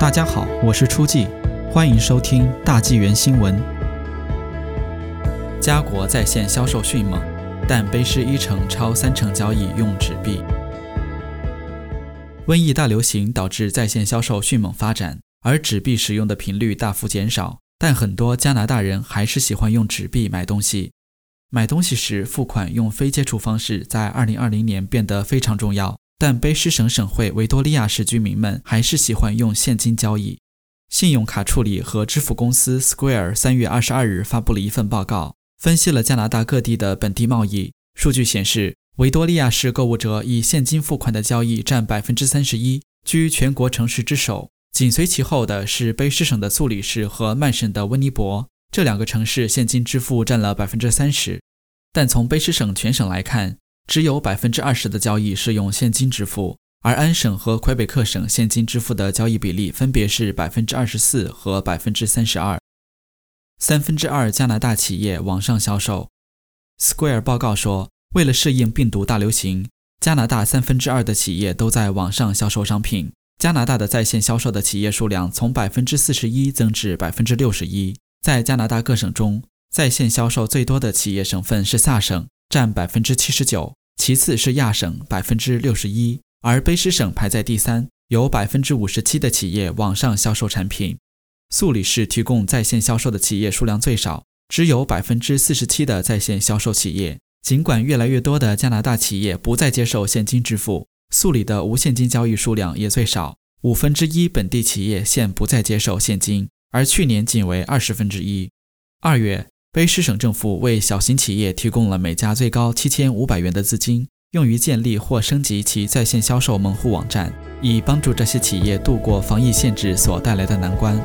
大家好，我是初季，欢迎收听大纪元新闻。家国在线销售迅猛，但卑诗一成超三成交易用纸币。瘟疫大流行导致在线销售迅猛发展，而纸币使用的频率大幅减少。但很多加拿大人还是喜欢用纸币买东西。买东西时付款用非接触方式，在2020年变得非常重要。但卑诗省省会维多利亚市居民们还是喜欢用现金交易。信用卡处理和支付公司 Square 三月二十二日发布了一份报告，分析了加拿大各地的本地贸易数据，显示维多利亚市购物者以现金付款的交易占百分之三十一，居全国城市之首。紧随其后的是卑诗省的素里市和曼省的温尼伯，这两个城市现金支付占了百分之三十。但从卑诗省全省来看，只有百分之二十的交易是用现金支付，而安省和魁北克省现金支付的交易比例分别是百分之二十四和百分之三十二。三分之二加拿大企业网上销售。Square 报告说，为了适应病毒大流行，加拿大三分之二的企业都在网上销售商品。加拿大的在线销售的企业数量从百分之四十一增至百分之六十一。在加拿大各省中，在线销售最多的企业省份是萨省，占百分之七十九。其次是亚省百分之六十一，而卑诗省排在第三，有百分之五十七的企业网上销售产品。素里市提供在线销售的企业数量最少，只有百分之四十七的在线销售企业。尽管越来越多的加拿大企业不再接受现金支付，素里的无现金交易数量也最少，五分之一本地企业现不再接受现金，而去年仅为二十分之一。二月。卑诗省政府为小型企业提供了每家最高七千五百元的资金，用于建立或升级其在线销售门户网站，以帮助这些企业度过防疫限制所带来的难关。